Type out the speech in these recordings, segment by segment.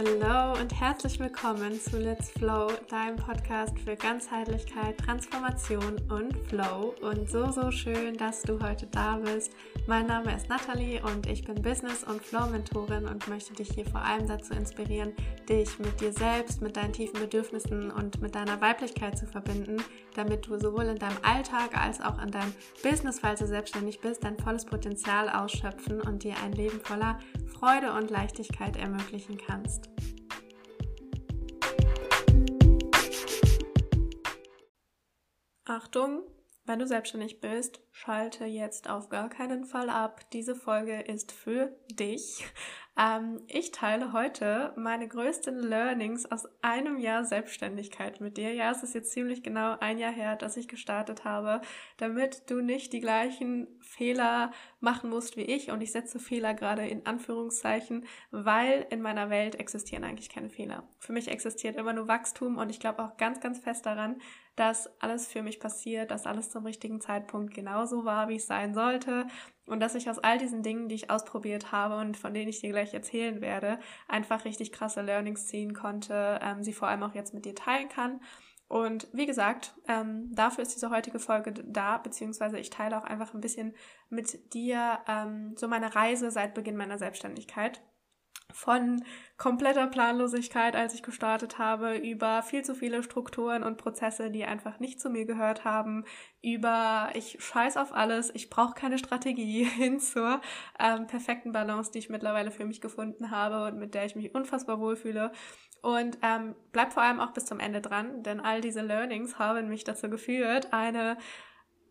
Hallo und herzlich willkommen zu Let's Flow, deinem Podcast für Ganzheitlichkeit, Transformation und Flow. Und so, so schön, dass du heute da bist. Mein Name ist Nathalie und ich bin Business- und Flow-Mentorin und möchte dich hier vor allem dazu inspirieren, dich mit dir selbst, mit deinen tiefen Bedürfnissen und mit deiner Weiblichkeit zu verbinden, damit du sowohl in deinem Alltag als auch in deinem Business, falls du selbstständig bist, dein volles Potenzial ausschöpfen und dir ein Leben voller Freude und Leichtigkeit ermöglichen kannst. Achtung, wenn du selbstständig bist, schalte jetzt auf gar keinen Fall ab. Diese Folge ist für dich. Ähm, ich teile heute meine größten Learnings aus einem Jahr Selbstständigkeit mit dir. Ja, es ist jetzt ziemlich genau ein Jahr her, dass ich gestartet habe, damit du nicht die gleichen Fehler machen musst wie ich. Und ich setze Fehler gerade in Anführungszeichen, weil in meiner Welt existieren eigentlich keine Fehler. Für mich existiert immer nur Wachstum und ich glaube auch ganz, ganz fest daran, dass alles für mich passiert, dass alles zum richtigen Zeitpunkt genauso war, wie es sein sollte und dass ich aus all diesen Dingen, die ich ausprobiert habe und von denen ich dir gleich erzählen werde, einfach richtig krasse Learnings ziehen konnte, ähm, sie vor allem auch jetzt mit dir teilen kann. Und wie gesagt, ähm, dafür ist diese heutige Folge da, beziehungsweise ich teile auch einfach ein bisschen mit dir ähm, so meine Reise seit Beginn meiner Selbstständigkeit von kompletter Planlosigkeit, als ich gestartet habe, über viel zu viele Strukturen und Prozesse, die einfach nicht zu mir gehört haben, über ich scheiß auf alles, ich brauche keine Strategie, hin zur ähm, perfekten Balance, die ich mittlerweile für mich gefunden habe und mit der ich mich unfassbar wohlfühle. Und ähm, bleib vor allem auch bis zum Ende dran, denn all diese Learnings haben mich dazu geführt, eine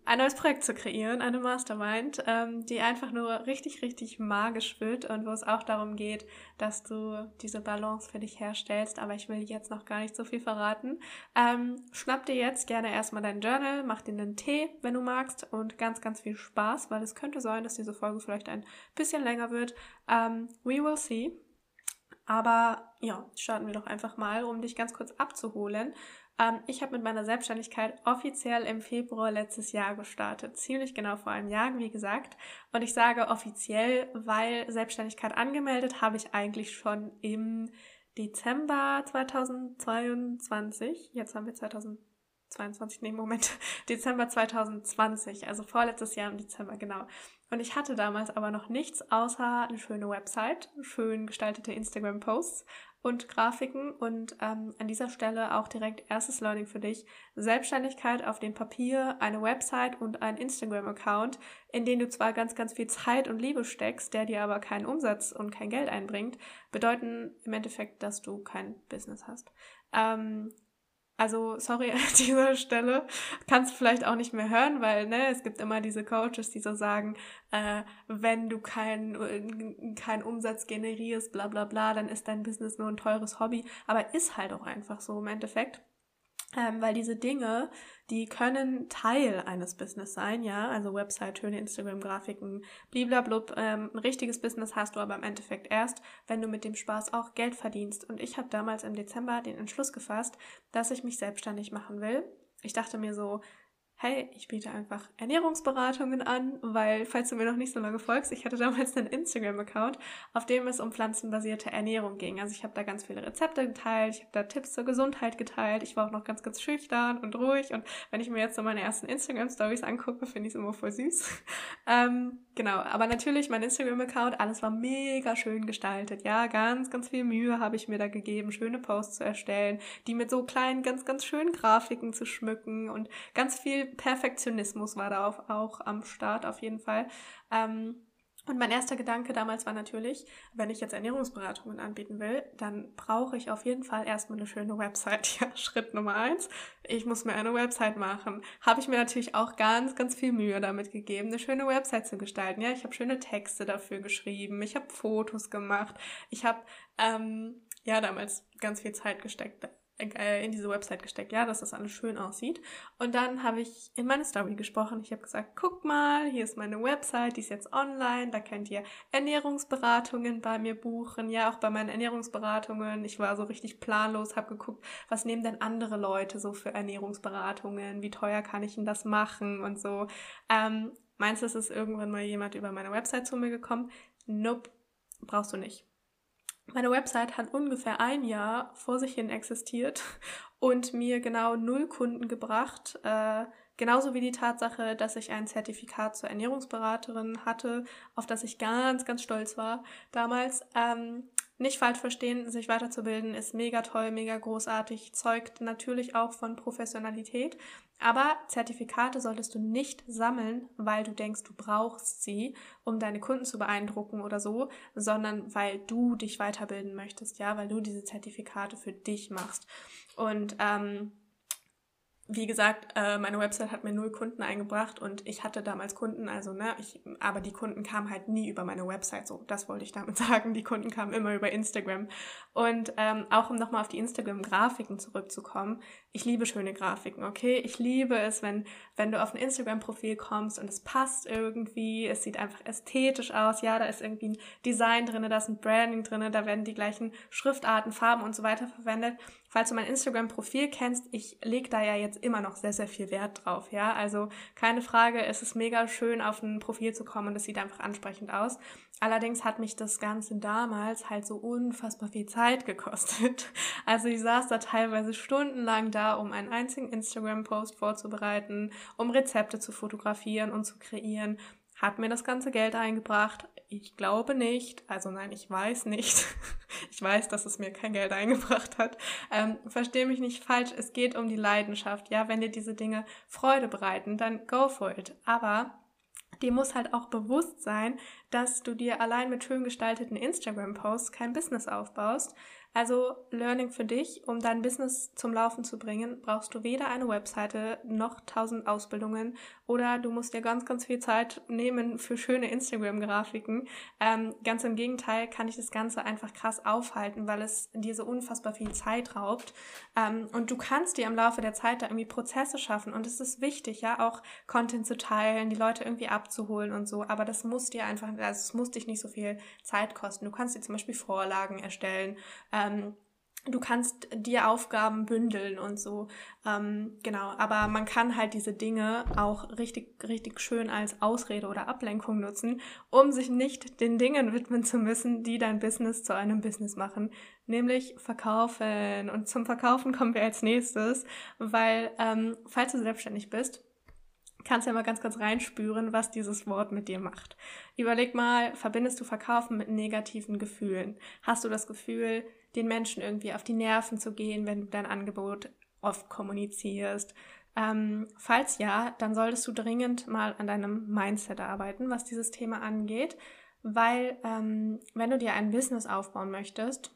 ein neues Projekt zu kreieren, eine Mastermind, ähm, die einfach nur richtig, richtig magisch wird und wo es auch darum geht, dass du diese Balance für dich herstellst. Aber ich will jetzt noch gar nicht so viel verraten. Ähm, schnapp dir jetzt gerne erstmal dein Journal, mach dir einen Tee, wenn du magst und ganz, ganz viel Spaß, weil es könnte sein, dass diese Folge vielleicht ein bisschen länger wird. Ähm, we will see. Aber ja, starten wir doch einfach mal, um dich ganz kurz abzuholen. Ähm, ich habe mit meiner Selbstständigkeit offiziell im Februar letztes Jahr gestartet. Ziemlich genau vor einem Jahr, wie gesagt. Und ich sage offiziell, weil Selbstständigkeit angemeldet habe ich eigentlich schon im Dezember 2022. Jetzt haben wir 2022, nee, Moment, Dezember 2020, also vorletztes Jahr im Dezember, genau. Und ich hatte damals aber noch nichts außer eine schöne Website, schön gestaltete Instagram-Posts und Grafiken. Und ähm, an dieser Stelle auch direkt erstes Learning für dich. Selbstständigkeit auf dem Papier, eine Website und ein Instagram-Account, in den du zwar ganz, ganz viel Zeit und Liebe steckst, der dir aber keinen Umsatz und kein Geld einbringt, bedeuten im Endeffekt, dass du kein Business hast. Ähm, also, sorry an dieser Stelle, kannst du vielleicht auch nicht mehr hören, weil ne, es gibt immer diese Coaches, die so sagen, äh, wenn du keinen kein Umsatz generierst, bla bla bla, dann ist dein Business nur ein teures Hobby. Aber ist halt auch einfach so im Endeffekt. Ähm, weil diese Dinge, die können Teil eines Business sein, ja, also Website, schöne Instagram-Grafiken, bliblablub. Ähm, ein richtiges Business hast du aber im Endeffekt erst, wenn du mit dem Spaß auch Geld verdienst. Und ich habe damals im Dezember den Entschluss gefasst, dass ich mich selbstständig machen will. Ich dachte mir so, hey, ich biete einfach Ernährungsberatungen an, weil, falls du mir noch nicht so lange folgst, ich hatte damals einen Instagram-Account, auf dem es um pflanzenbasierte Ernährung ging. Also ich habe da ganz viele Rezepte geteilt, ich habe da Tipps zur Gesundheit geteilt, ich war auch noch ganz, ganz schüchtern und ruhig und wenn ich mir jetzt so meine ersten Instagram-Stories angucke, finde ich es immer voll süß. ähm, genau, aber natürlich mein Instagram-Account, alles war mega schön gestaltet, ja, ganz, ganz viel Mühe habe ich mir da gegeben, schöne Posts zu erstellen, die mit so kleinen, ganz, ganz schönen Grafiken zu schmücken und ganz viel Perfektionismus war da auch, auch am Start auf jeden Fall. Ähm, und mein erster Gedanke damals war natürlich, wenn ich jetzt Ernährungsberatungen anbieten will, dann brauche ich auf jeden Fall erstmal eine schöne Website. Ja, Schritt Nummer eins. Ich muss mir eine Website machen. Habe ich mir natürlich auch ganz, ganz viel Mühe damit gegeben, eine schöne Website zu gestalten. Ja, ich habe schöne Texte dafür geschrieben. Ich habe Fotos gemacht. Ich habe, ähm, ja, damals ganz viel Zeit gesteckt in diese Website gesteckt, ja, dass das alles schön aussieht. Und dann habe ich in meine Story gesprochen. Ich habe gesagt, guck mal, hier ist meine Website, die ist jetzt online, da könnt ihr Ernährungsberatungen bei mir buchen, ja, auch bei meinen Ernährungsberatungen. Ich war so richtig planlos, habe geguckt, was nehmen denn andere Leute so für Ernährungsberatungen, wie teuer kann ich denn das machen und so. Ähm, meinst du, es ist irgendwann mal jemand über meine Website zu mir gekommen? Nope, brauchst du nicht. Meine Website hat ungefähr ein Jahr vor sich hin existiert und mir genau null Kunden gebracht. Äh, genauso wie die Tatsache, dass ich ein Zertifikat zur Ernährungsberaterin hatte, auf das ich ganz, ganz stolz war damals. Ähm, nicht falsch verstehen, sich weiterzubilden ist mega toll, mega großartig, zeugt natürlich auch von Professionalität. Aber Zertifikate solltest du nicht sammeln, weil du denkst, du brauchst sie, um deine Kunden zu beeindrucken oder so, sondern weil du dich weiterbilden möchtest, ja, weil du diese Zertifikate für dich machst. Und ähm, wie gesagt, äh, meine Website hat mir null Kunden eingebracht und ich hatte damals Kunden, also ne, ich, aber die Kunden kamen halt nie über meine Website. So, das wollte ich damit sagen. Die Kunden kamen immer über Instagram. Und ähm, auch um nochmal auf die Instagram-Grafiken zurückzukommen, ich liebe schöne Grafiken, okay? Ich liebe es, wenn, wenn du auf ein Instagram-Profil kommst und es passt irgendwie, es sieht einfach ästhetisch aus, ja, da ist irgendwie ein Design drinne, da ist ein Branding drinne, da werden die gleichen Schriftarten, Farben und so weiter verwendet. Falls du mein Instagram-Profil kennst, ich lege da ja jetzt immer noch sehr, sehr viel Wert drauf, ja? Also keine Frage, es ist mega schön, auf ein Profil zu kommen und es sieht einfach ansprechend aus. Allerdings hat mich das Ganze damals halt so unfassbar viel Zeit gekostet. Also ich saß da teilweise stundenlang da, um einen einzigen Instagram-Post vorzubereiten, um Rezepte zu fotografieren und zu kreieren. Hat mir das ganze Geld eingebracht? Ich glaube nicht. Also nein, ich weiß nicht. ich weiß, dass es mir kein Geld eingebracht hat. Ähm, Verstehe mich nicht falsch. Es geht um die Leidenschaft. Ja, wenn dir diese Dinge Freude bereiten, dann go for it. Aber dir muss halt auch bewusst sein, dass du dir allein mit schön gestalteten Instagram-Posts kein Business aufbaust, also Learning für dich, um dein Business zum Laufen zu bringen, brauchst du weder eine Webseite noch tausend Ausbildungen oder du musst dir ganz, ganz viel Zeit nehmen für schöne Instagram-Grafiken. Ähm, ganz im Gegenteil kann ich das Ganze einfach krass aufhalten, weil es dir so unfassbar viel Zeit raubt. Ähm, und du kannst dir im Laufe der Zeit da irgendwie Prozesse schaffen und es ist wichtig, ja, auch Content zu teilen, die Leute irgendwie abzuholen und so. Aber das muss dir einfach, also es muss dich nicht so viel Zeit kosten. Du kannst dir zum Beispiel Vorlagen erstellen. Ähm, du kannst dir Aufgaben bündeln und so. Ähm, genau, aber man kann halt diese Dinge auch richtig, richtig schön als Ausrede oder Ablenkung nutzen, um sich nicht den Dingen widmen zu müssen, die dein Business zu einem Business machen, nämlich verkaufen. Und zum Verkaufen kommen wir als nächstes, weil ähm, falls du selbstständig bist, kannst ja mal ganz, ganz reinspüren, was dieses Wort mit dir macht. Überleg mal, verbindest du Verkaufen mit negativen Gefühlen? Hast du das Gefühl, den Menschen irgendwie auf die Nerven zu gehen, wenn du dein Angebot oft kommunizierst? Ähm, falls ja, dann solltest du dringend mal an deinem Mindset arbeiten, was dieses Thema angeht, weil ähm, wenn du dir ein Business aufbauen möchtest,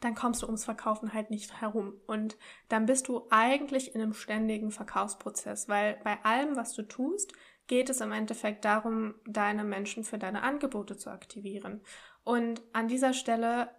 dann kommst du ums Verkaufen halt nicht herum. Und dann bist du eigentlich in einem ständigen Verkaufsprozess, weil bei allem, was du tust, geht es im Endeffekt darum, deine Menschen für deine Angebote zu aktivieren. Und an dieser Stelle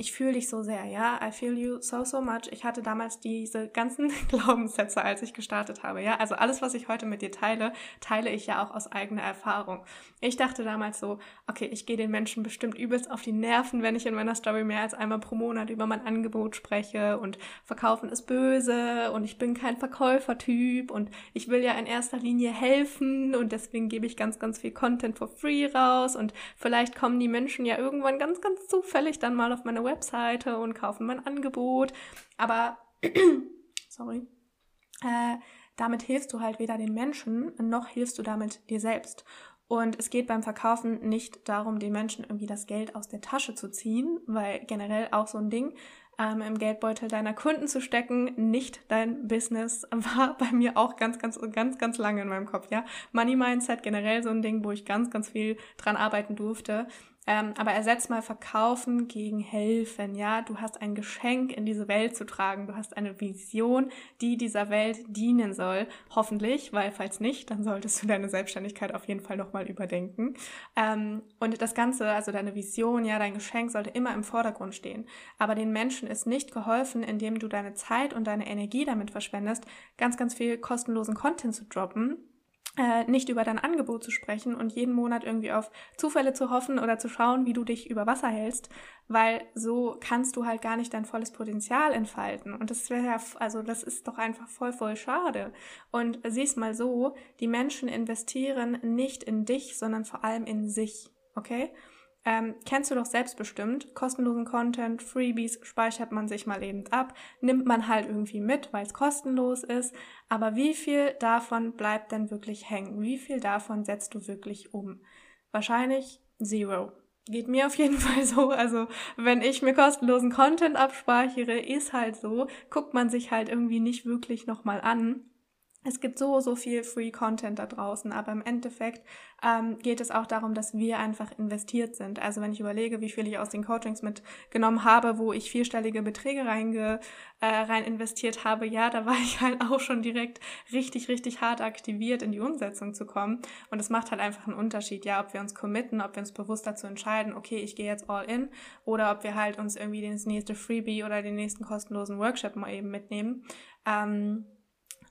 ich fühle dich so sehr, ja, I feel you so, so much. Ich hatte damals diese ganzen Glaubenssätze, als ich gestartet habe, ja. Also alles, was ich heute mit dir teile, teile ich ja auch aus eigener Erfahrung. Ich dachte damals so, okay, ich gehe den Menschen bestimmt übelst auf die Nerven, wenn ich in meiner Story mehr als einmal pro Monat über mein Angebot spreche und verkaufen ist böse und ich bin kein Verkäufertyp und ich will ja in erster Linie helfen und deswegen gebe ich ganz, ganz viel Content for free raus und vielleicht kommen die Menschen ja irgendwann ganz, ganz zufällig dann mal auf meine Webseite und kaufen mein Angebot. Aber, sorry, äh, damit hilfst du halt weder den Menschen, noch hilfst du damit dir selbst. Und es geht beim Verkaufen nicht darum, den Menschen irgendwie das Geld aus der Tasche zu ziehen, weil generell auch so ein Ding, ähm, im Geldbeutel deiner Kunden zu stecken, nicht dein Business, war bei mir auch ganz, ganz, ganz, ganz lange in meinem Kopf, ja. Money Mindset generell so ein Ding, wo ich ganz, ganz viel dran arbeiten durfte. Ähm, aber ersetz mal Verkaufen gegen Helfen. Ja, du hast ein Geschenk in diese Welt zu tragen. Du hast eine Vision, die dieser Welt dienen soll. Hoffentlich, weil falls nicht, dann solltest du deine Selbstständigkeit auf jeden Fall nochmal überdenken. Ähm, und das Ganze, also deine Vision, ja, dein Geschenk sollte immer im Vordergrund stehen. Aber den Menschen ist nicht geholfen, indem du deine Zeit und deine Energie damit verschwendest, ganz, ganz viel kostenlosen Content zu droppen äh, nicht über dein Angebot zu sprechen und jeden Monat irgendwie auf Zufälle zu hoffen oder zu schauen, wie du dich über Wasser hältst, weil so kannst du halt gar nicht dein volles Potenzial entfalten. Und das wäre ja, also das ist doch einfach voll, voll schade. Und siehst mal so, die Menschen investieren nicht in dich, sondern vor allem in sich. Okay? Ähm, kennst du doch selbstbestimmt. Kostenlosen Content, Freebies speichert man sich mal eben ab, nimmt man halt irgendwie mit, weil es kostenlos ist. Aber wie viel davon bleibt denn wirklich hängen? Wie viel davon setzt du wirklich um? Wahrscheinlich zero. Geht mir auf jeden Fall so. Also, wenn ich mir kostenlosen Content abspeichere, ist halt so, guckt man sich halt irgendwie nicht wirklich nochmal an es gibt so, so viel Free Content da draußen, aber im Endeffekt ähm, geht es auch darum, dass wir einfach investiert sind. Also wenn ich überlege, wie viel ich aus den Coachings mitgenommen habe, wo ich vierstellige Beträge reinge, äh, rein investiert habe, ja, da war ich halt auch schon direkt richtig, richtig hart aktiviert, in die Umsetzung zu kommen. Und es macht halt einfach einen Unterschied, ja, ob wir uns committen, ob wir uns bewusst dazu entscheiden, okay, ich gehe jetzt all in, oder ob wir halt uns irgendwie das nächste Freebie oder den nächsten kostenlosen Workshop mal eben mitnehmen. Ähm,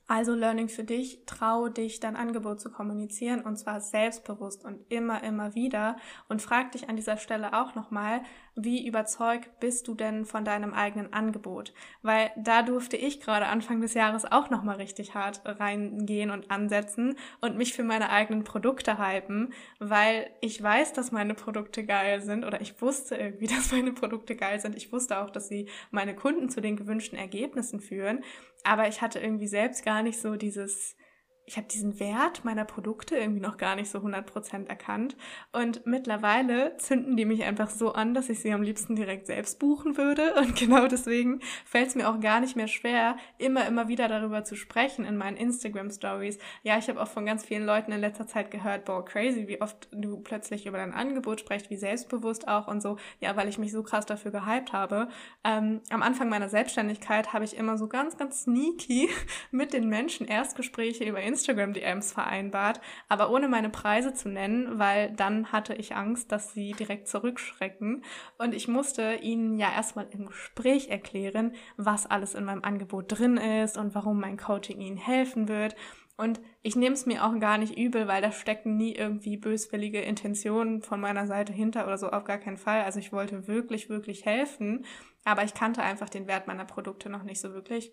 also Learning für dich, trau dich, dein Angebot zu kommunizieren und zwar selbstbewusst und immer, immer wieder. Und frag dich an dieser Stelle auch nochmal, wie überzeugt bist du denn von deinem eigenen Angebot? Weil da durfte ich gerade Anfang des Jahres auch nochmal richtig hart reingehen und ansetzen und mich für meine eigenen Produkte hypen, weil ich weiß, dass meine Produkte geil sind oder ich wusste irgendwie, dass meine Produkte geil sind. Ich wusste auch, dass sie meine Kunden zu den gewünschten Ergebnissen führen, aber ich hatte irgendwie selbst gar nicht so dieses ich habe diesen Wert meiner Produkte irgendwie noch gar nicht so 100% erkannt. Und mittlerweile zünden die mich einfach so an, dass ich sie am liebsten direkt selbst buchen würde. Und genau deswegen fällt es mir auch gar nicht mehr schwer, immer, immer wieder darüber zu sprechen in meinen Instagram-Stories. Ja, ich habe auch von ganz vielen Leuten in letzter Zeit gehört, boah, crazy, wie oft du plötzlich über dein Angebot sprichst, wie selbstbewusst auch und so. Ja, weil ich mich so krass dafür gehypt habe. Ähm, am Anfang meiner Selbstständigkeit habe ich immer so ganz, ganz sneaky mit den Menschen Erstgespräche über Instagram Instagram-DMs vereinbart, aber ohne meine Preise zu nennen, weil dann hatte ich Angst, dass sie direkt zurückschrecken. Und ich musste ihnen ja erstmal im Gespräch erklären, was alles in meinem Angebot drin ist und warum mein Coaching ihnen helfen wird. Und ich nehme es mir auch gar nicht übel, weil da stecken nie irgendwie böswillige Intentionen von meiner Seite hinter oder so, auf gar keinen Fall. Also ich wollte wirklich, wirklich helfen, aber ich kannte einfach den Wert meiner Produkte noch nicht so wirklich.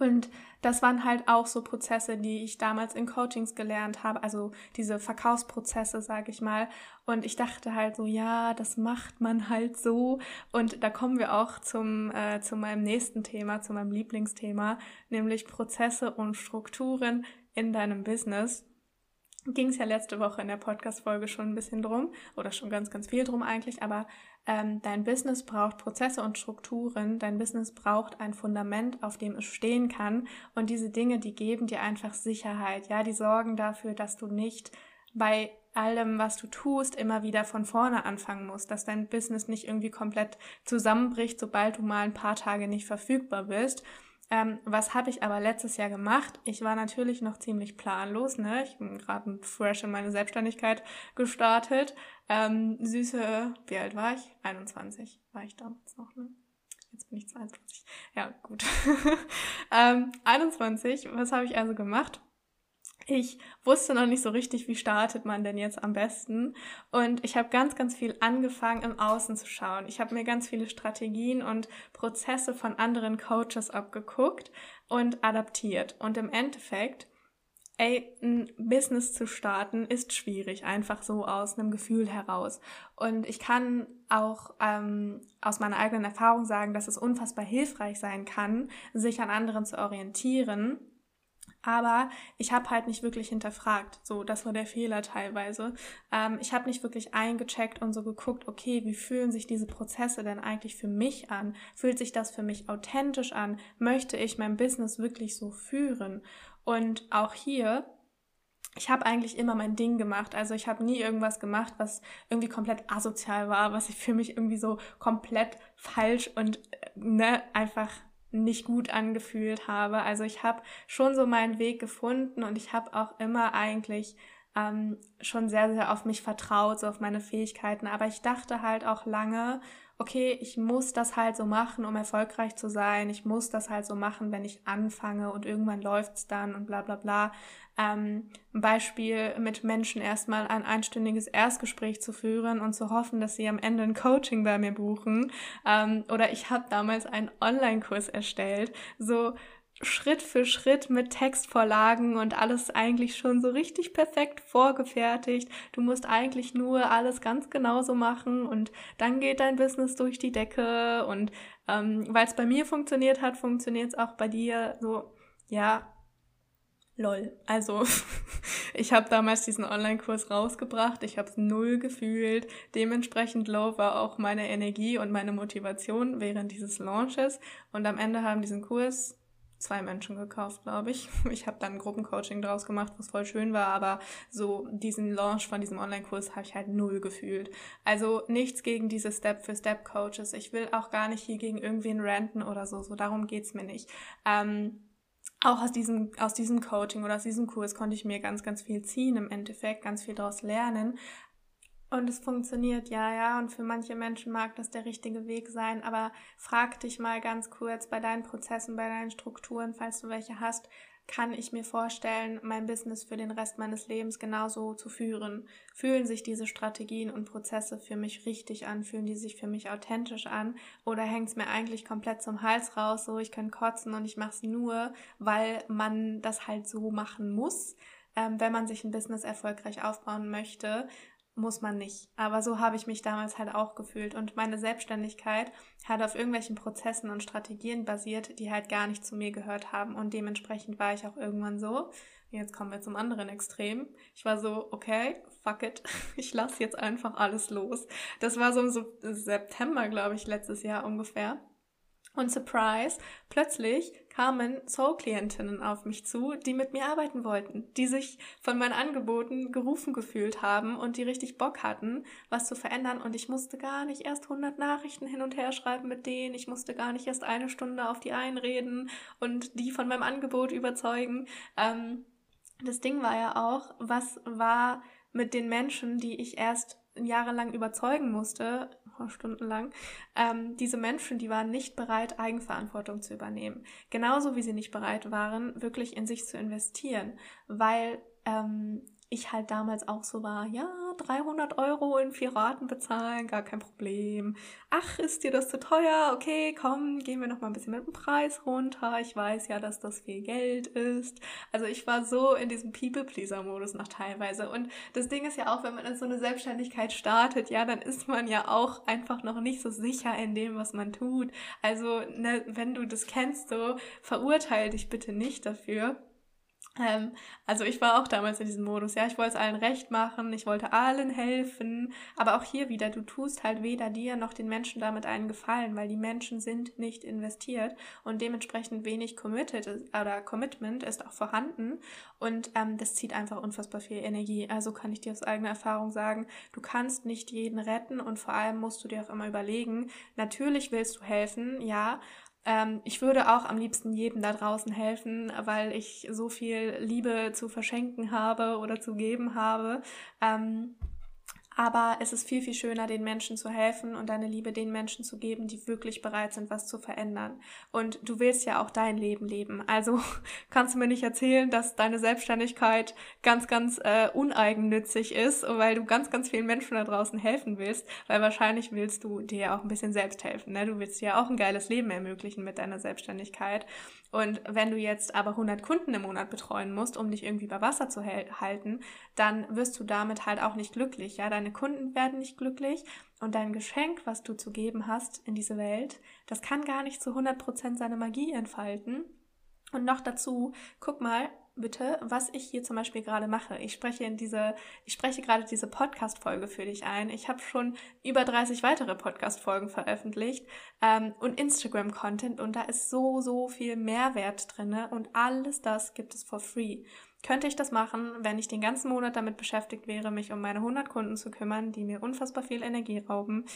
Und das waren halt auch so Prozesse, die ich damals in Coachings gelernt habe, also diese Verkaufsprozesse, sage ich mal. Und ich dachte halt so, ja, das macht man halt so. Und da kommen wir auch zum äh, zu meinem nächsten Thema, zu meinem Lieblingsthema, nämlich Prozesse und Strukturen in deinem Business ging es ja letzte Woche in der Podcast-Folge schon ein bisschen drum oder schon ganz, ganz viel drum eigentlich, aber ähm, dein Business braucht Prozesse und Strukturen, dein Business braucht ein Fundament, auf dem es stehen kann. Und diese Dinge, die geben dir einfach Sicherheit, ja, die sorgen dafür, dass du nicht bei allem, was du tust, immer wieder von vorne anfangen musst, dass dein Business nicht irgendwie komplett zusammenbricht, sobald du mal ein paar Tage nicht verfügbar bist ähm, was habe ich aber letztes Jahr gemacht? Ich war natürlich noch ziemlich planlos. Ne? Ich bin gerade fresh in meine Selbstständigkeit gestartet. Ähm, süße, wie alt war ich? 21 war ich damals noch. Ne? Jetzt bin ich 22. Ja, gut. ähm, 21, was habe ich also gemacht? Ich wusste noch nicht so richtig, wie startet man denn jetzt am besten. Und ich habe ganz, ganz viel angefangen, im Außen zu schauen. Ich habe mir ganz viele Strategien und Prozesse von anderen Coaches abgeguckt und adaptiert. Und im Endeffekt, ey, ein Business zu starten ist schwierig, einfach so aus einem Gefühl heraus. Und ich kann auch ähm, aus meiner eigenen Erfahrung sagen, dass es unfassbar hilfreich sein kann, sich an anderen zu orientieren aber ich habe halt nicht wirklich hinterfragt. So, das war der Fehler teilweise. Ähm, ich habe nicht wirklich eingecheckt und so geguckt, okay, wie fühlen sich diese Prozesse denn eigentlich für mich an? Fühlt sich das für mich authentisch an? Möchte ich mein Business wirklich so führen? Und auch hier ich habe eigentlich immer mein Ding gemacht. Also ich habe nie irgendwas gemacht, was irgendwie komplett asozial war, was ich für mich irgendwie so komplett falsch und äh, ne, einfach nicht gut angefühlt habe. Also ich habe schon so meinen Weg gefunden und ich habe auch immer eigentlich ähm, schon sehr, sehr auf mich vertraut, so auf meine Fähigkeiten. Aber ich dachte halt auch lange, okay, ich muss das halt so machen, um erfolgreich zu sein. Ich muss das halt so machen, wenn ich anfange und irgendwann läuft's dann und bla bla bla. Ähm, ein Beispiel mit Menschen erstmal ein einstündiges Erstgespräch zu führen und zu hoffen, dass sie am Ende ein Coaching bei mir buchen. Ähm, oder ich habe damals einen Online-Kurs erstellt. So Schritt für Schritt mit Textvorlagen und alles eigentlich schon so richtig perfekt vorgefertigt. Du musst eigentlich nur alles ganz genauso machen und dann geht dein Business durch die Decke und ähm, weil es bei mir funktioniert hat, funktioniert es auch bei dir so, ja, lol. Also ich habe damals diesen Online-Kurs rausgebracht, ich habe es null gefühlt. Dementsprechend low war auch meine Energie und meine Motivation während dieses Launches und am Ende haben diesen Kurs zwei Menschen gekauft, glaube ich. Ich habe dann Gruppencoaching draus gemacht, was voll schön war, aber so diesen Launch von diesem Online-Kurs habe ich halt null gefühlt. Also nichts gegen diese Step-für-Step-Coaches. Ich will auch gar nicht hier gegen irgendwen ranten oder so. So darum geht's mir nicht. Ähm, auch aus diesem, aus diesem Coaching oder aus diesem Kurs konnte ich mir ganz, ganz viel ziehen im Endeffekt, ganz viel daraus lernen. Und es funktioniert, ja, ja. Und für manche Menschen mag das der richtige Weg sein. Aber frag dich mal ganz kurz bei deinen Prozessen, bei deinen Strukturen, falls du welche hast, kann ich mir vorstellen, mein Business für den Rest meines Lebens genauso zu führen? Fühlen sich diese Strategien und Prozesse für mich richtig an? Fühlen die sich für mich authentisch an? Oder hängt es mir eigentlich komplett zum Hals raus, so ich kann kotzen und ich mache es nur, weil man das halt so machen muss? Ähm, wenn man sich ein Business erfolgreich aufbauen möchte, muss man nicht. Aber so habe ich mich damals halt auch gefühlt. Und meine Selbstständigkeit hat auf irgendwelchen Prozessen und Strategien basiert, die halt gar nicht zu mir gehört haben. Und dementsprechend war ich auch irgendwann so. Jetzt kommen wir zum anderen Extrem. Ich war so, okay, fuck it. Ich lasse jetzt einfach alles los. Das war so im September, glaube ich, letztes Jahr ungefähr. Und surprise, plötzlich kamen Soul-Klientinnen auf mich zu, die mit mir arbeiten wollten, die sich von meinen Angeboten gerufen gefühlt haben und die richtig Bock hatten, was zu verändern. Und ich musste gar nicht erst 100 Nachrichten hin und her schreiben mit denen. Ich musste gar nicht erst eine Stunde auf die einreden und die von meinem Angebot überzeugen. Ähm, das Ding war ja auch, was war mit den Menschen, die ich erst jahrelang überzeugen musste, stundenlang, ähm, diese Menschen, die waren nicht bereit, Eigenverantwortung zu übernehmen. Genauso wie sie nicht bereit waren, wirklich in sich zu investieren, weil ähm, ich halt damals auch so war, ja, 300 Euro in vier Raten bezahlen, gar kein Problem. Ach, ist dir das zu teuer? Okay, komm, gehen wir noch mal ein bisschen mit dem Preis runter. Ich weiß ja, dass das viel Geld ist. Also ich war so in diesem People-Pleaser-Modus noch teilweise. Und das Ding ist ja auch, wenn man in so eine Selbstständigkeit startet, ja, dann ist man ja auch einfach noch nicht so sicher in dem, was man tut. Also, ne, wenn du das kennst, so verurteile dich bitte nicht dafür. Ähm, also ich war auch damals in diesem Modus, ja, ich wollte es allen recht machen, ich wollte allen helfen, aber auch hier wieder, du tust halt weder dir noch den Menschen damit einen Gefallen, weil die Menschen sind nicht investiert und dementsprechend wenig committed oder Commitment ist auch vorhanden und ähm, das zieht einfach unfassbar viel Energie. Also kann ich dir aus eigener Erfahrung sagen, du kannst nicht jeden retten und vor allem musst du dir auch immer überlegen, natürlich willst du helfen, ja, ähm, ich würde auch am liebsten jedem da draußen helfen, weil ich so viel Liebe zu verschenken habe oder zu geben habe. Ähm, aber es ist viel, viel schöner, den Menschen zu helfen und deine Liebe den Menschen zu geben, die wirklich bereit sind, was zu verändern. Und du willst ja auch dein Leben leben. Also kannst du mir nicht erzählen, dass deine Selbstständigkeit ganz, ganz äh, uneigennützig ist, weil du ganz, ganz vielen Menschen da draußen helfen willst, weil wahrscheinlich willst du dir ja auch ein bisschen selbst helfen. Ne? Du willst dir ja auch ein geiles Leben ermöglichen mit deiner Selbstständigkeit. Und wenn du jetzt aber 100 Kunden im Monat betreuen musst, um dich irgendwie bei Wasser zu halten, dann wirst du damit halt auch nicht glücklich. Ja, deine Kunden werden nicht glücklich und dein Geschenk, was du zu geben hast in diese Welt, das kann gar nicht zu 100 Prozent seine Magie entfalten. Und noch dazu, guck mal, bitte, was ich hier zum Beispiel gerade mache. Ich spreche in diese, ich spreche gerade diese Podcast-Folge für dich ein. Ich habe schon über 30 weitere Podcast-Folgen veröffentlicht ähm, und Instagram-Content und da ist so, so viel Mehrwert drinne und alles das gibt es for free. Könnte ich das machen, wenn ich den ganzen Monat damit beschäftigt wäre, mich um meine 100 Kunden zu kümmern, die mir unfassbar viel Energie rauben,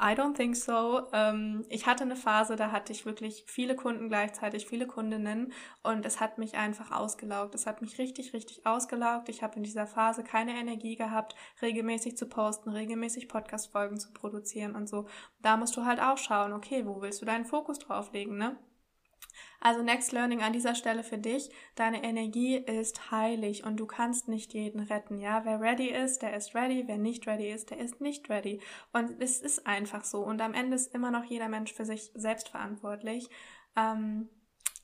I don't think so. Ähm, ich hatte eine Phase, da hatte ich wirklich viele Kunden gleichzeitig, viele Kundinnen und es hat mich einfach ausgelaugt. Es hat mich richtig, richtig ausgelaugt. Ich habe in dieser Phase keine Energie gehabt, regelmäßig zu posten, regelmäßig Podcast-Folgen zu produzieren und so. Da musst du halt auch schauen, okay, wo willst du deinen Fokus drauf legen, ne? Also Next Learning an dieser Stelle für dich. Deine Energie ist heilig und du kannst nicht jeden retten. Ja, wer ready ist, der ist ready. Wer nicht ready ist, der ist nicht ready. Und es ist einfach so. Und am Ende ist immer noch jeder Mensch für sich selbst verantwortlich. Ähm,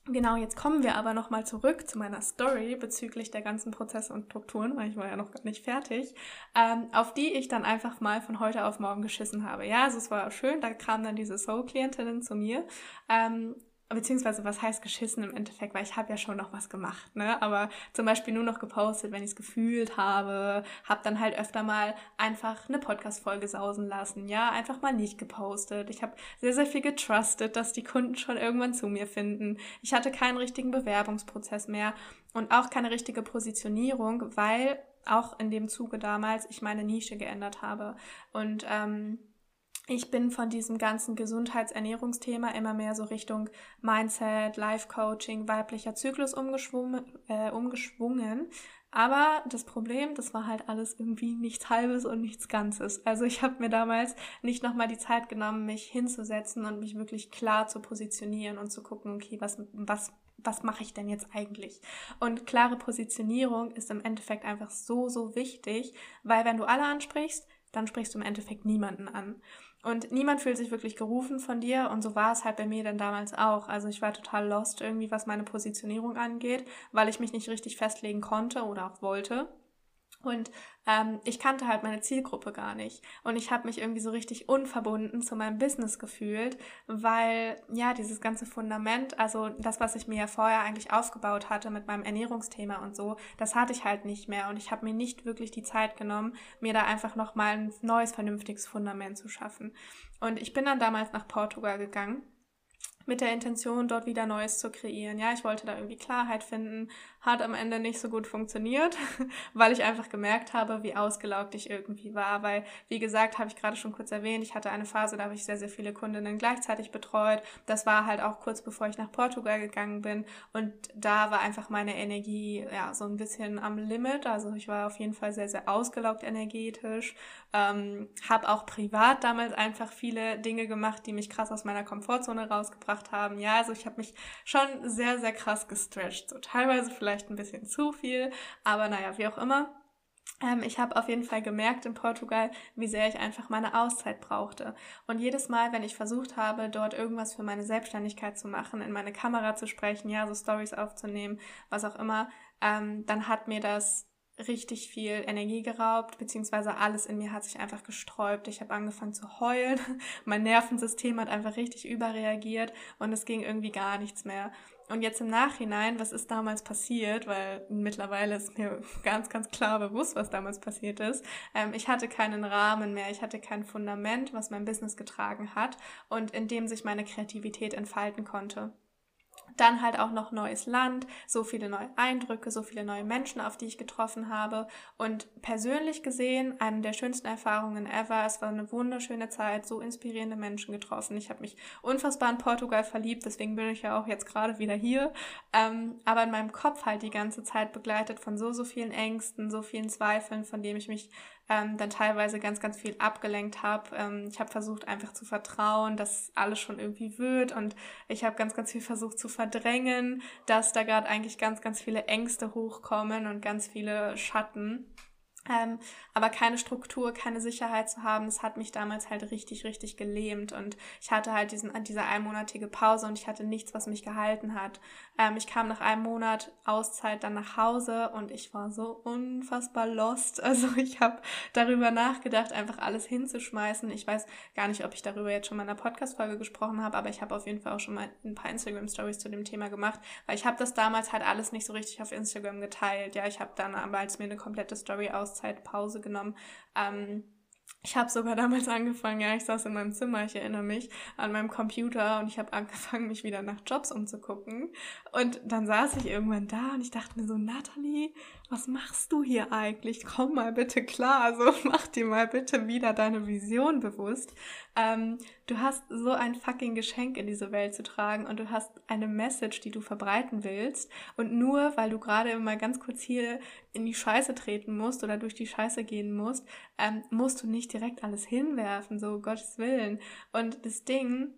Genau, jetzt kommen wir aber nochmal zurück zu meiner Story bezüglich der ganzen Prozesse und Strukturen, weil ich war ja noch gar nicht fertig, ähm, auf die ich dann einfach mal von heute auf morgen geschissen habe. Ja, also es war schön, da kamen dann diese Soul-Klientinnen zu mir ähm, beziehungsweise was heißt geschissen im Endeffekt, weil ich habe ja schon noch was gemacht, ne? Aber zum Beispiel nur noch gepostet, wenn ich es gefühlt habe, habe dann halt öfter mal einfach eine Podcast-Folge sausen lassen, ja, einfach mal nicht gepostet. Ich habe sehr, sehr viel getrustet, dass die Kunden schon irgendwann zu mir finden. Ich hatte keinen richtigen Bewerbungsprozess mehr und auch keine richtige Positionierung, weil auch in dem Zuge damals ich meine Nische geändert habe und ähm, ich bin von diesem ganzen Gesundheitsernährungsthema immer mehr so Richtung Mindset, Life Coaching, weiblicher Zyklus umgeschwungen, äh, umgeschwungen. Aber das Problem, das war halt alles irgendwie nichts Halbes und nichts Ganzes. Also ich habe mir damals nicht nochmal die Zeit genommen, mich hinzusetzen und mich wirklich klar zu positionieren und zu gucken, okay, was, was, was mache ich denn jetzt eigentlich? Und klare Positionierung ist im Endeffekt einfach so, so wichtig, weil wenn du alle ansprichst, dann sprichst du im Endeffekt niemanden an. Und niemand fühlt sich wirklich gerufen von dir. Und so war es halt bei mir dann damals auch. Also ich war total lost irgendwie, was meine Positionierung angeht, weil ich mich nicht richtig festlegen konnte oder auch wollte. Und ähm, ich kannte halt meine Zielgruppe gar nicht. Und ich habe mich irgendwie so richtig unverbunden zu meinem Business gefühlt, weil ja, dieses ganze Fundament, also das, was ich mir ja vorher eigentlich aufgebaut hatte mit meinem Ernährungsthema und so, das hatte ich halt nicht mehr. Und ich habe mir nicht wirklich die Zeit genommen, mir da einfach nochmal ein neues, vernünftiges Fundament zu schaffen. Und ich bin dann damals nach Portugal gegangen mit der Intention, dort wieder Neues zu kreieren. Ja, ich wollte da irgendwie Klarheit finden, hat am Ende nicht so gut funktioniert, weil ich einfach gemerkt habe, wie ausgelaugt ich irgendwie war. Weil, wie gesagt, habe ich gerade schon kurz erwähnt, ich hatte eine Phase, da habe ich sehr, sehr viele Kundinnen gleichzeitig betreut. Das war halt auch kurz bevor ich nach Portugal gegangen bin. Und da war einfach meine Energie ja so ein bisschen am Limit. Also ich war auf jeden Fall sehr, sehr ausgelaugt energetisch. Ähm, habe auch privat damals einfach viele Dinge gemacht, die mich krass aus meiner Komfortzone rausgebracht haben. Ja, also ich habe mich schon sehr, sehr krass gestretched. So teilweise vielleicht vielleicht ein bisschen zu viel, aber naja, wie auch immer. Ähm, ich habe auf jeden Fall gemerkt in Portugal, wie sehr ich einfach meine Auszeit brauchte. Und jedes Mal, wenn ich versucht habe, dort irgendwas für meine Selbstständigkeit zu machen, in meine Kamera zu sprechen, ja, so Stories aufzunehmen, was auch immer, ähm, dann hat mir das richtig viel Energie geraubt, beziehungsweise alles in mir hat sich einfach gesträubt. Ich habe angefangen zu heulen, mein Nervensystem hat einfach richtig überreagiert und es ging irgendwie gar nichts mehr. Und jetzt im Nachhinein, was ist damals passiert, weil mittlerweile ist mir ganz, ganz klar bewusst, was damals passiert ist. Ähm, ich hatte keinen Rahmen mehr, ich hatte kein Fundament, was mein Business getragen hat und in dem sich meine Kreativität entfalten konnte. Dann halt auch noch neues Land, so viele neue Eindrücke, so viele neue Menschen, auf die ich getroffen habe. Und persönlich gesehen, eine der schönsten Erfahrungen ever. Es war eine wunderschöne Zeit, so inspirierende Menschen getroffen. Ich habe mich unfassbar in Portugal verliebt, deswegen bin ich ja auch jetzt gerade wieder hier. Ähm, aber in meinem Kopf halt die ganze Zeit begleitet von so, so vielen Ängsten, so vielen Zweifeln, von dem ich mich ähm, dann teilweise ganz, ganz viel abgelenkt habe. Ähm, ich habe versucht einfach zu vertrauen, dass alles schon irgendwie wird und ich habe ganz, ganz viel versucht zu verdrängen, dass da gerade eigentlich ganz, ganz viele Ängste hochkommen und ganz viele Schatten. Ähm, aber keine Struktur, keine Sicherheit zu haben, das hat mich damals halt richtig, richtig gelähmt und ich hatte halt diesen, diese einmonatige Pause und ich hatte nichts, was mich gehalten hat. Ähm, ich kam nach einem Monat Auszeit dann nach Hause und ich war so unfassbar lost. Also ich habe darüber nachgedacht, einfach alles hinzuschmeißen. Ich weiß gar nicht, ob ich darüber jetzt schon mal in einer Podcast-Folge gesprochen habe, aber ich habe auf jeden Fall auch schon mal ein paar Instagram-Stories zu dem Thema gemacht, weil ich habe das damals halt alles nicht so richtig auf Instagram geteilt. Ja, ich habe dann aber als mir eine komplette Story Auszeit Pause genommen. Ähm, ich habe sogar damals angefangen, ja, ich saß in meinem Zimmer, ich erinnere mich, an meinem Computer und ich habe angefangen, mich wieder nach Jobs umzugucken. Und dann saß ich irgendwann da und ich dachte mir so, Natalie, was machst du hier eigentlich? Komm mal bitte klar, so mach dir mal bitte wieder deine Vision bewusst. Ähm, du hast so ein fucking Geschenk in diese Welt zu tragen und du hast eine Message, die du verbreiten willst. Und nur weil du gerade immer ganz kurz hier in die Scheiße treten musst oder durch die Scheiße gehen musst, ähm, musst du nicht direkt alles hinwerfen, so Gottes Willen. Und das Ding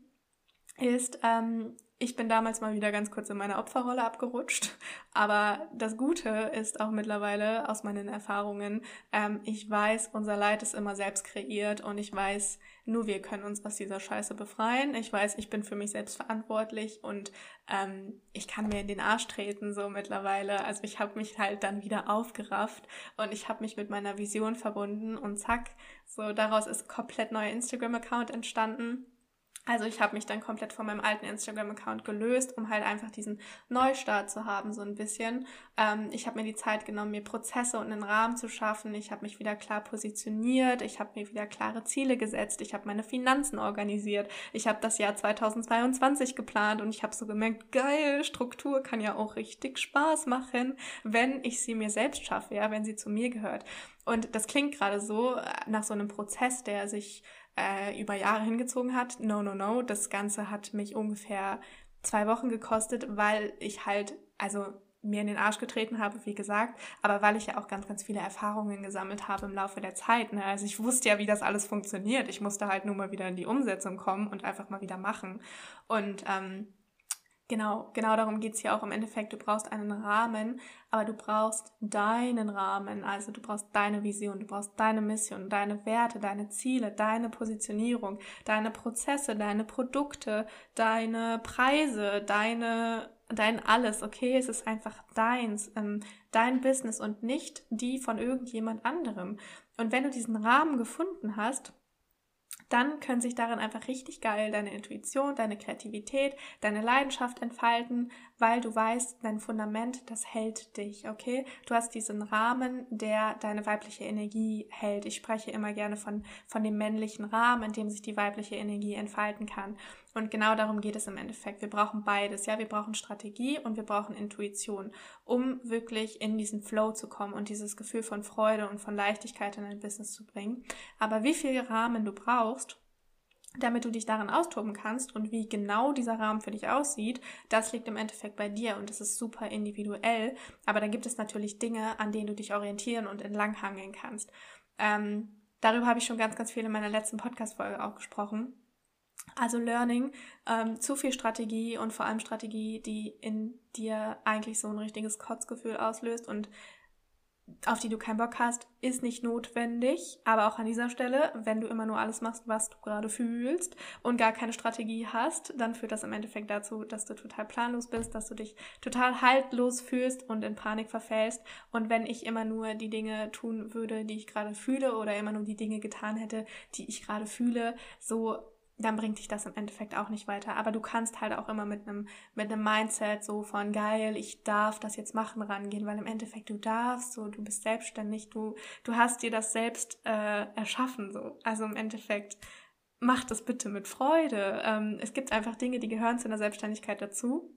ist, ähm, ich bin damals mal wieder ganz kurz in meine Opferrolle abgerutscht. Aber das Gute ist auch mittlerweile aus meinen Erfahrungen, ähm, ich weiß, unser Leid ist immer selbst kreiert und ich weiß, nur wir können uns aus dieser Scheiße befreien. Ich weiß, ich bin für mich selbst verantwortlich und ähm, ich kann mir in den Arsch treten so mittlerweile. Also ich habe mich halt dann wieder aufgerafft und ich habe mich mit meiner Vision verbunden und zack, so daraus ist komplett neuer Instagram-Account entstanden also ich habe mich dann komplett von meinem alten Instagram-Account gelöst, um halt einfach diesen Neustart zu haben, so ein bisschen. Ähm, ich habe mir die Zeit genommen, mir Prozesse und einen Rahmen zu schaffen. Ich habe mich wieder klar positioniert. Ich habe mir wieder klare Ziele gesetzt. Ich habe meine Finanzen organisiert. Ich habe das Jahr 2022 geplant und ich habe so gemerkt, geil, Struktur kann ja auch richtig Spaß machen, wenn ich sie mir selbst schaffe, ja, wenn sie zu mir gehört. Und das klingt gerade so äh, nach so einem Prozess, der sich äh, über Jahre hingezogen hat. No, no, no. Das Ganze hat mich ungefähr zwei Wochen gekostet, weil ich halt, also mir in den Arsch getreten habe, wie gesagt, aber weil ich ja auch ganz, ganz viele Erfahrungen gesammelt habe im Laufe der Zeit. Ne? Also ich wusste ja, wie das alles funktioniert. Ich musste halt nur mal wieder in die Umsetzung kommen und einfach mal wieder machen. Und ähm, Genau, genau darum geht's hier auch im Endeffekt. Du brauchst einen Rahmen, aber du brauchst deinen Rahmen. Also du brauchst deine Vision, du brauchst deine Mission, deine Werte, deine Ziele, deine Positionierung, deine Prozesse, deine Produkte, deine Preise, deine, dein alles, okay? Es ist einfach deins, ähm, dein Business und nicht die von irgendjemand anderem. Und wenn du diesen Rahmen gefunden hast, dann können sich darin einfach richtig geil deine Intuition, deine Kreativität, deine Leidenschaft entfalten, weil du weißt, dein Fundament, das hält dich, okay? Du hast diesen Rahmen, der deine weibliche Energie hält. Ich spreche immer gerne von, von dem männlichen Rahmen, in dem sich die weibliche Energie entfalten kann. Und genau darum geht es im Endeffekt. Wir brauchen beides, ja? Wir brauchen Strategie und wir brauchen Intuition, um wirklich in diesen Flow zu kommen und dieses Gefühl von Freude und von Leichtigkeit in dein Business zu bringen. Aber wie viel Rahmen du brauchst, damit du dich darin austoben kannst und wie genau dieser Rahmen für dich aussieht, das liegt im Endeffekt bei dir und das ist super individuell. Aber da gibt es natürlich Dinge, an denen du dich orientieren und entlanghangeln kannst. Ähm, darüber habe ich schon ganz, ganz viel in meiner letzten Podcast-Folge auch gesprochen. Also Learning, ähm, zu viel Strategie und vor allem Strategie, die in dir eigentlich so ein richtiges Kotzgefühl auslöst und auf die du keinen Bock hast, ist nicht notwendig. Aber auch an dieser Stelle, wenn du immer nur alles machst, was du gerade fühlst und gar keine Strategie hast, dann führt das im Endeffekt dazu, dass du total planlos bist, dass du dich total haltlos fühlst und in Panik verfällst. Und wenn ich immer nur die Dinge tun würde, die ich gerade fühle oder immer nur die Dinge getan hätte, die ich gerade fühle, so dann bringt dich das im Endeffekt auch nicht weiter. Aber du kannst halt auch immer mit einem, mit einem Mindset so von geil, ich darf das jetzt machen rangehen, weil im Endeffekt du darfst, so, du bist selbstständig, du, du hast dir das selbst äh, erschaffen, so. Also im Endeffekt mach das bitte mit Freude. Ähm, es gibt einfach Dinge, die gehören zu einer Selbstständigkeit dazu.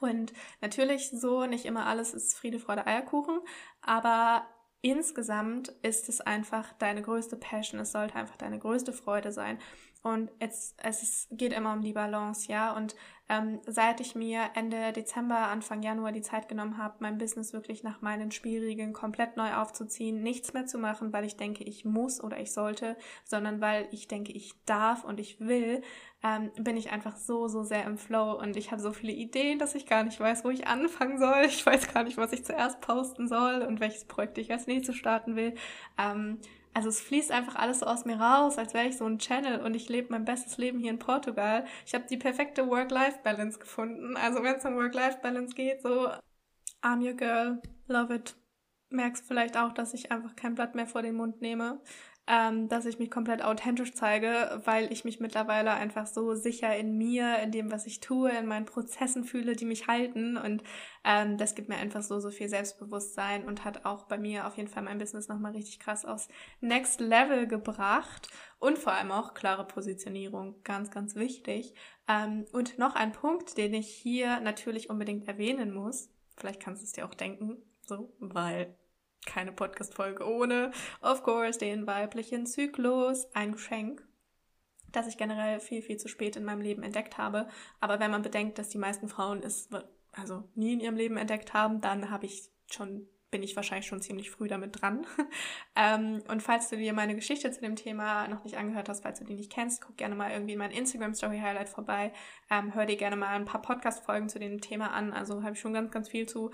Und natürlich so, nicht immer alles ist Friede, Freude, Eierkuchen, aber insgesamt ist es einfach deine größte Passion, es sollte einfach deine größte Freude sein. Und es, es ist, geht immer um die Balance, ja. Und ähm, seit ich mir Ende Dezember, Anfang Januar die Zeit genommen habe, mein Business wirklich nach meinen Spielregeln komplett neu aufzuziehen, nichts mehr zu machen, weil ich denke, ich muss oder ich sollte, sondern weil ich denke, ich darf und ich will, ähm, bin ich einfach so, so sehr im Flow und ich habe so viele Ideen, dass ich gar nicht weiß, wo ich anfangen soll. Ich weiß gar nicht, was ich zuerst posten soll und welches Projekt ich als nächstes starten will. Ähm, also es fließt einfach alles so aus mir raus, als wäre ich so ein Channel und ich lebe mein bestes Leben hier in Portugal. Ich habe die perfekte Work-Life-Balance gefunden. Also wenn es um Work-Life-Balance geht, so I'm your girl, love it. Merkst vielleicht auch, dass ich einfach kein Blatt mehr vor den Mund nehme ähm, dass ich mich komplett authentisch zeige, weil ich mich mittlerweile einfach so sicher in mir, in dem, was ich tue, in meinen Prozessen fühle, die mich halten. Und ähm, das gibt mir einfach so, so viel Selbstbewusstsein und hat auch bei mir auf jeden Fall mein Business nochmal richtig krass aufs Next Level gebracht. Und vor allem auch klare Positionierung, ganz, ganz wichtig. Ähm, und noch ein Punkt, den ich hier natürlich unbedingt erwähnen muss. Vielleicht kannst du es dir auch denken, so, weil keine Podcast-Folge ohne, of course, den weiblichen Zyklus, ein Geschenk, das ich generell viel, viel zu spät in meinem Leben entdeckt habe. Aber wenn man bedenkt, dass die meisten Frauen es also nie in ihrem Leben entdeckt haben, dann habe ich schon bin ich wahrscheinlich schon ziemlich früh damit dran. ähm, und falls du dir meine Geschichte zu dem Thema noch nicht angehört hast, falls du die nicht kennst, guck gerne mal irgendwie in mein Instagram Story Highlight vorbei. Ähm, hör dir gerne mal ein paar Podcast-Folgen zu dem Thema an. Also habe ich schon ganz, ganz viel zu.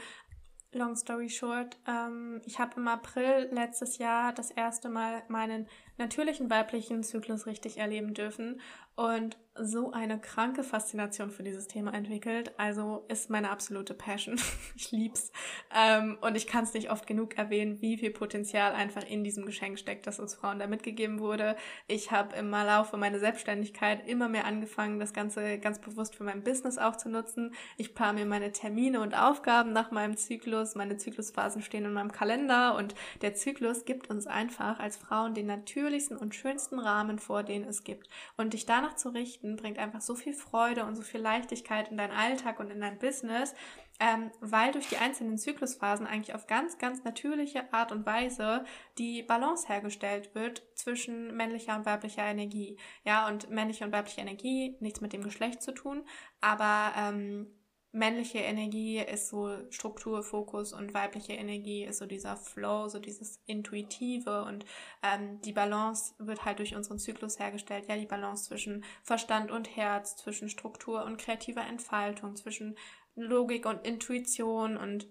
Long story short, ähm, ich habe im April letztes Jahr das erste Mal meinen natürlichen weiblichen Zyklus richtig erleben dürfen. Und so eine kranke Faszination für dieses Thema entwickelt. Also ist meine absolute Passion. ich lieb's. Ähm, und ich kann es nicht oft genug erwähnen, wie viel Potenzial einfach in diesem Geschenk steckt, das uns Frauen da mitgegeben wurde. Ich habe im Laufe meiner Selbstständigkeit immer mehr angefangen, das Ganze ganz bewusst für mein Business auch zu nutzen. Ich plane mir meine Termine und Aufgaben nach meinem Zyklus. Meine Zyklusphasen stehen in meinem Kalender und der Zyklus gibt uns einfach als Frauen den natürlichsten und schönsten Rahmen vor, den es gibt. Und dich danach zu richten, Geschichten bringt einfach so viel Freude und so viel Leichtigkeit in deinen Alltag und in dein Business, ähm, weil durch die einzelnen Zyklusphasen eigentlich auf ganz, ganz natürliche Art und Weise die Balance hergestellt wird zwischen männlicher und weiblicher Energie. Ja, und männliche und weibliche Energie, nichts mit dem Geschlecht zu tun, aber ähm, männliche Energie ist so Struktur, Fokus und weibliche Energie ist so dieser Flow, so dieses Intuitive und ähm, die Balance wird halt durch unseren Zyklus hergestellt. Ja, die Balance zwischen Verstand und Herz, zwischen Struktur und kreativer Entfaltung, zwischen Logik und Intuition und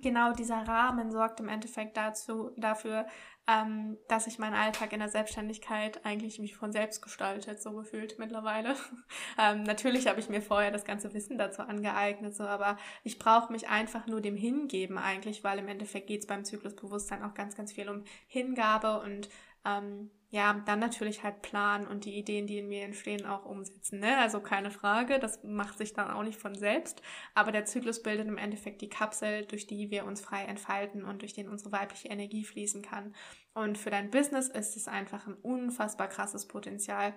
genau dieser Rahmen sorgt im Endeffekt dazu, dafür, ähm, dass ich meinen Alltag in der Selbstständigkeit eigentlich mich von selbst gestaltet, so gefühlt mittlerweile. ähm, natürlich habe ich mir vorher das ganze Wissen dazu angeeignet, so, aber ich brauche mich einfach nur dem hingeben eigentlich, weil im Endeffekt geht es beim Zyklusbewusstsein auch ganz, ganz viel um Hingabe und ähm, ja, dann natürlich halt planen und die Ideen, die in mir entstehen, auch umsetzen. Ne? Also keine Frage, das macht sich dann auch nicht von selbst. Aber der Zyklus bildet im Endeffekt die Kapsel, durch die wir uns frei entfalten und durch den unsere weibliche Energie fließen kann. Und für dein Business ist es einfach ein unfassbar krasses Potenzial.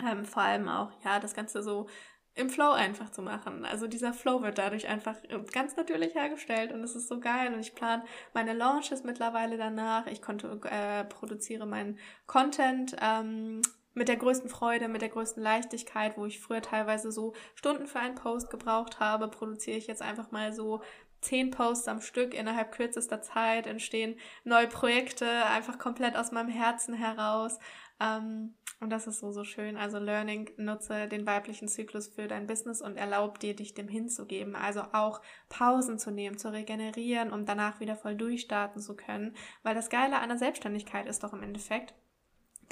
Ähm, vor allem auch, ja, das Ganze so im Flow einfach zu machen. Also dieser Flow wird dadurch einfach ganz natürlich hergestellt und es ist so geil und ich plane meine Launches mittlerweile danach. Ich konnte, äh, produziere meinen Content ähm, mit der größten Freude, mit der größten Leichtigkeit, wo ich früher teilweise so Stunden für einen Post gebraucht habe, produziere ich jetzt einfach mal so zehn Posts am Stück innerhalb kürzester Zeit, entstehen neue Projekte einfach komplett aus meinem Herzen heraus. Ähm, und das ist so, so schön. Also Learning, nutze den weiblichen Zyklus für dein Business und erlaub dir, dich dem hinzugeben. Also auch Pausen zu nehmen, zu regenerieren, um danach wieder voll durchstarten zu können. Weil das Geile an der Selbstständigkeit ist doch im Endeffekt,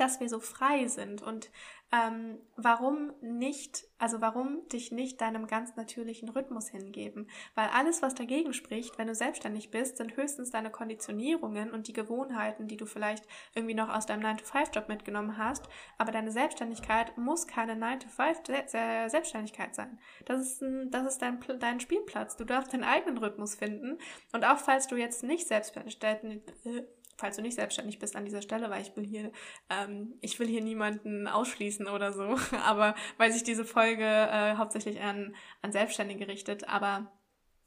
dass wir so frei sind und ähm, warum nicht, also warum dich nicht deinem ganz natürlichen Rhythmus hingeben? Weil alles, was dagegen spricht, wenn du selbstständig bist, sind höchstens deine Konditionierungen und die Gewohnheiten, die du vielleicht irgendwie noch aus deinem 9-to-5-Job mitgenommen hast. Aber deine Selbstständigkeit muss keine 9-to-5 Selbstständigkeit sein. Das ist, ein, das ist dein, dein Spielplatz. Du darfst deinen eigenen Rhythmus finden. Und auch falls du jetzt nicht selbstständig falls du nicht selbstständig bist an dieser Stelle, weil ich will hier, ähm, ich will hier niemanden ausschließen oder so, aber weil sich diese Folge äh, hauptsächlich an, an Selbstständige richtet, aber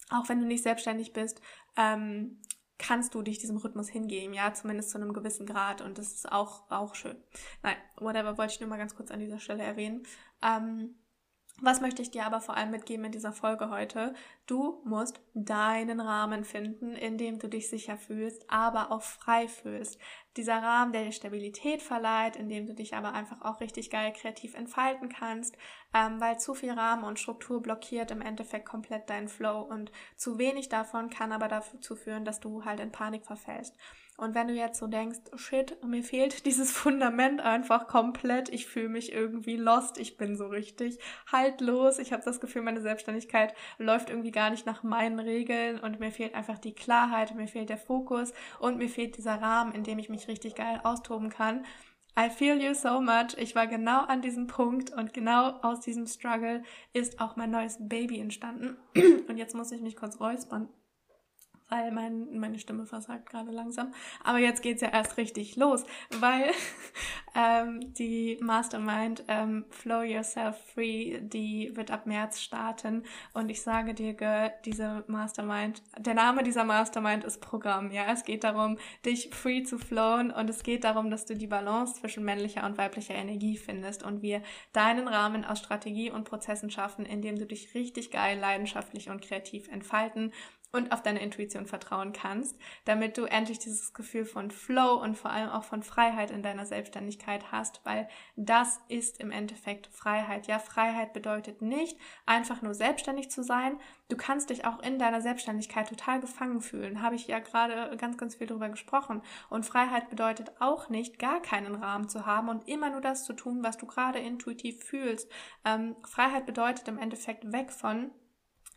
auch wenn du nicht selbstständig bist, ähm, kannst du dich diesem Rhythmus hingeben, ja, zumindest zu einem gewissen Grad und das ist auch, auch schön. Nein, whatever, wollte ich nur mal ganz kurz an dieser Stelle erwähnen. Ähm, was möchte ich dir aber vor allem mitgeben in dieser Folge heute? Du musst deinen Rahmen finden, in dem du dich sicher fühlst, aber auch frei fühlst. Dieser Rahmen, der dir Stabilität verleiht, in dem du dich aber einfach auch richtig geil kreativ entfalten kannst, ähm, weil zu viel Rahmen und Struktur blockiert im Endeffekt komplett deinen Flow und zu wenig davon kann aber dazu führen, dass du halt in Panik verfällst. Und wenn du jetzt so denkst, shit, mir fehlt dieses Fundament einfach komplett, ich fühle mich irgendwie lost, ich bin so richtig haltlos, ich habe das Gefühl, meine Selbstständigkeit läuft irgendwie gar nicht nach meinen Regeln und mir fehlt einfach die Klarheit, mir fehlt der Fokus und mir fehlt dieser Rahmen, in dem ich mich richtig geil austoben kann. I feel you so much. Ich war genau an diesem Punkt und genau aus diesem Struggle ist auch mein neues Baby entstanden. Und jetzt muss ich mich kurz räuspern weil mein, meine Stimme versagt gerade langsam. Aber jetzt geht's ja erst richtig los, weil ähm, die Mastermind ähm, Flow Yourself Free, die wird ab März starten. Und ich sage dir, Girl, diese Mastermind, der Name dieser Mastermind ist Programm. Ja, es geht darum, dich free zu flowen und es geht darum, dass du die Balance zwischen männlicher und weiblicher Energie findest und wir deinen Rahmen aus Strategie und Prozessen schaffen, in dem du dich richtig geil, leidenschaftlich und kreativ entfalten und auf deine Intuition vertrauen kannst, damit du endlich dieses Gefühl von Flow und vor allem auch von Freiheit in deiner Selbstständigkeit hast, weil das ist im Endeffekt Freiheit. Ja, Freiheit bedeutet nicht einfach nur selbstständig zu sein. Du kannst dich auch in deiner Selbstständigkeit total gefangen fühlen. Habe ich ja gerade ganz, ganz viel darüber gesprochen. Und Freiheit bedeutet auch nicht, gar keinen Rahmen zu haben und immer nur das zu tun, was du gerade intuitiv fühlst. Ähm, Freiheit bedeutet im Endeffekt weg von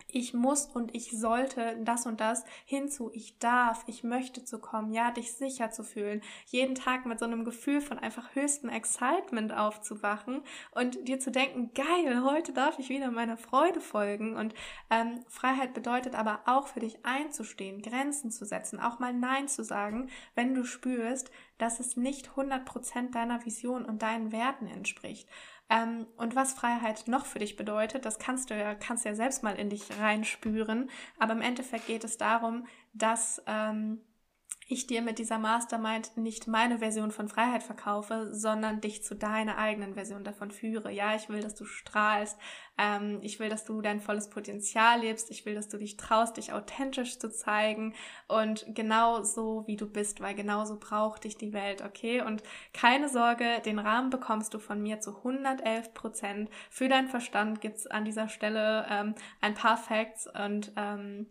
ich muss und ich sollte das und das hinzu, ich darf, ich möchte zu kommen, ja, dich sicher zu fühlen, jeden Tag mit so einem Gefühl von einfach höchstem Excitement aufzuwachen und dir zu denken, geil, heute darf ich wieder meiner Freude folgen. Und ähm, Freiheit bedeutet aber auch für dich einzustehen, Grenzen zu setzen, auch mal Nein zu sagen, wenn du spürst, dass es nicht 100% deiner Vision und deinen Werten entspricht. Ähm, und was Freiheit noch für dich bedeutet, das kannst du ja, kannst ja selbst mal in dich reinspüren. Aber im Endeffekt geht es darum, dass ähm, ich dir mit dieser Mastermind nicht meine Version von Freiheit verkaufe, sondern dich zu deiner eigenen Version davon führe. Ja, ich will, dass du strahlst. Ähm, ich will, dass du dein volles Potenzial lebst. Ich will, dass du dich traust, dich authentisch zu zeigen und genau so, wie du bist, weil genauso braucht dich die Welt, okay? Und keine Sorge, den Rahmen bekommst du von mir zu 111 Prozent. Für deinen Verstand gibt's an dieser Stelle ähm, ein paar Facts und ähm,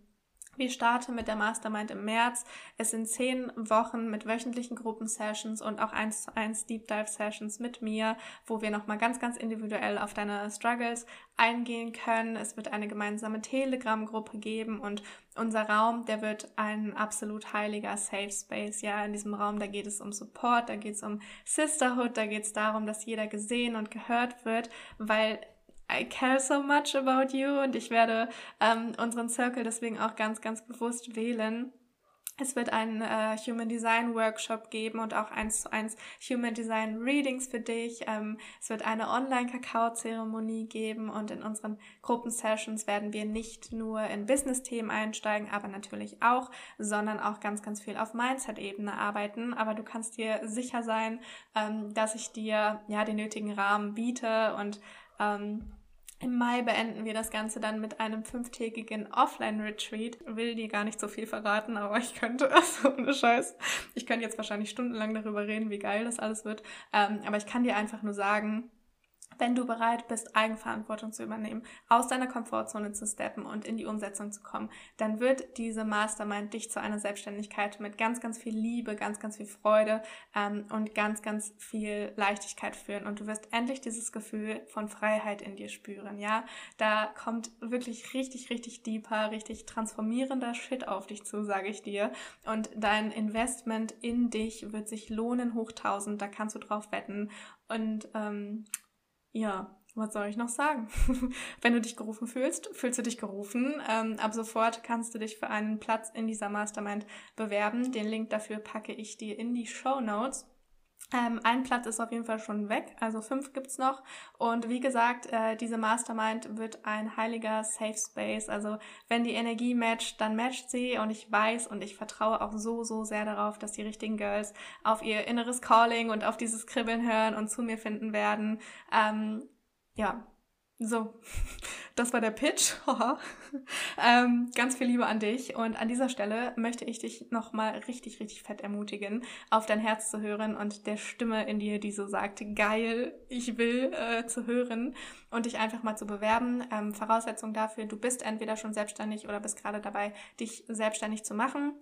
wir starten mit der Mastermind im März. Es sind zehn Wochen mit wöchentlichen Gruppensessions und auch eins zu eins Deep Dive Sessions mit mir, wo wir nochmal ganz, ganz individuell auf deine Struggles eingehen können. Es wird eine gemeinsame Telegram-Gruppe geben und unser Raum, der wird ein absolut heiliger Safe Space. Ja, in diesem Raum, da geht es um Support, da geht es um Sisterhood, da geht es darum, dass jeder gesehen und gehört wird, weil I care so much about you und ich werde ähm, unseren Circle deswegen auch ganz, ganz bewusst wählen. Es wird einen äh, Human Design Workshop geben und auch eins zu eins Human Design Readings für dich. Ähm, es wird eine Online-Kakao-Zeremonie geben und in unseren Gruppensessions werden wir nicht nur in Business-Themen einsteigen, aber natürlich auch, sondern auch ganz, ganz viel auf Mindset-Ebene arbeiten. Aber du kannst dir sicher sein, ähm, dass ich dir ja den nötigen Rahmen biete und ähm, im Mai beenden wir das Ganze dann mit einem fünftägigen Offline-Retreat. Will dir gar nicht so viel verraten, aber ich könnte, also ohne Scheiß, ich könnte jetzt wahrscheinlich stundenlang darüber reden, wie geil das alles wird. Ähm, aber ich kann dir einfach nur sagen, wenn du bereit bist, Eigenverantwortung zu übernehmen, aus deiner Komfortzone zu steppen und in die Umsetzung zu kommen, dann wird diese Mastermind dich zu einer Selbstständigkeit mit ganz, ganz viel Liebe, ganz, ganz viel Freude ähm, und ganz, ganz viel Leichtigkeit führen. Und du wirst endlich dieses Gefühl von Freiheit in dir spüren. Ja, da kommt wirklich richtig, richtig deeper, richtig transformierender Shit auf dich zu, sage ich dir. Und dein Investment in dich wird sich lohnen hoch tausend. Da kannst du drauf wetten. Und ähm, ja, was soll ich noch sagen? Wenn du dich gerufen fühlst, fühlst du dich gerufen. Ähm, ab sofort kannst du dich für einen Platz in dieser Mastermind bewerben. Den Link dafür packe ich dir in die Show Notes. Ähm, ein Platz ist auf jeden Fall schon weg, also fünf gibt's noch. Und wie gesagt, äh, diese Mastermind wird ein heiliger Safe Space. Also wenn die Energie matcht, dann matcht sie. Und ich weiß und ich vertraue auch so, so sehr darauf, dass die richtigen Girls auf ihr inneres Calling und auf dieses Kribbeln hören und zu mir finden werden. Ähm, ja, so, das war der Pitch. ähm, ganz viel Liebe an dich und an dieser Stelle möchte ich dich nochmal richtig, richtig fett ermutigen, auf dein Herz zu hören und der Stimme in dir, die so sagt, geil, ich will, äh, zu hören und dich einfach mal zu bewerben. Ähm, Voraussetzung dafür, du bist entweder schon selbstständig oder bist gerade dabei, dich selbstständig zu machen.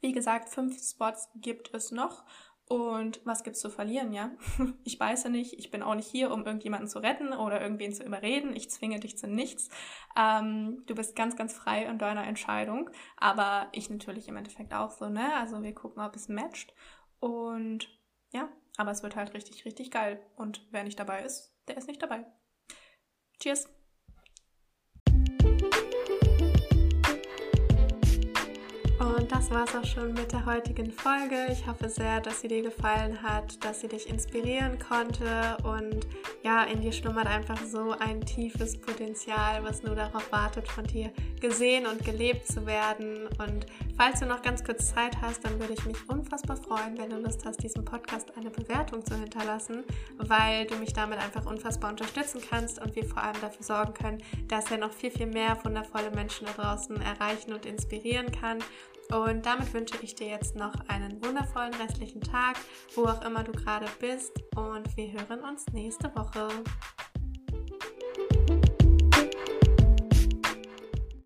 Wie gesagt, fünf Spots gibt es noch und was gibt's zu verlieren, ja? Ich beiße nicht, ich bin auch nicht hier, um irgendjemanden zu retten oder irgendwen zu überreden. Ich zwinge dich zu nichts. Ähm, du bist ganz, ganz frei in deiner Entscheidung. Aber ich natürlich im Endeffekt auch so, ne? Also wir gucken, ob es matcht. Und ja, aber es wird halt richtig, richtig geil. Und wer nicht dabei ist, der ist nicht dabei. Cheers! Und das war es auch schon mit der heutigen Folge. Ich hoffe sehr, dass sie dir gefallen hat, dass sie dich inspirieren konnte. Und ja, in dir schlummert einfach so ein tiefes Potenzial, was nur darauf wartet, von dir gesehen und gelebt zu werden. Und falls du noch ganz kurz Zeit hast, dann würde ich mich unfassbar freuen, wenn du Lust hast, diesem Podcast eine Bewertung zu hinterlassen, weil du mich damit einfach unfassbar unterstützen kannst und wir vor allem dafür sorgen können, dass er noch viel, viel mehr wundervolle Menschen da draußen erreichen und inspirieren kann. Und damit wünsche ich dir jetzt noch einen wundervollen restlichen Tag, wo auch immer du gerade bist. Und wir hören uns nächste Woche.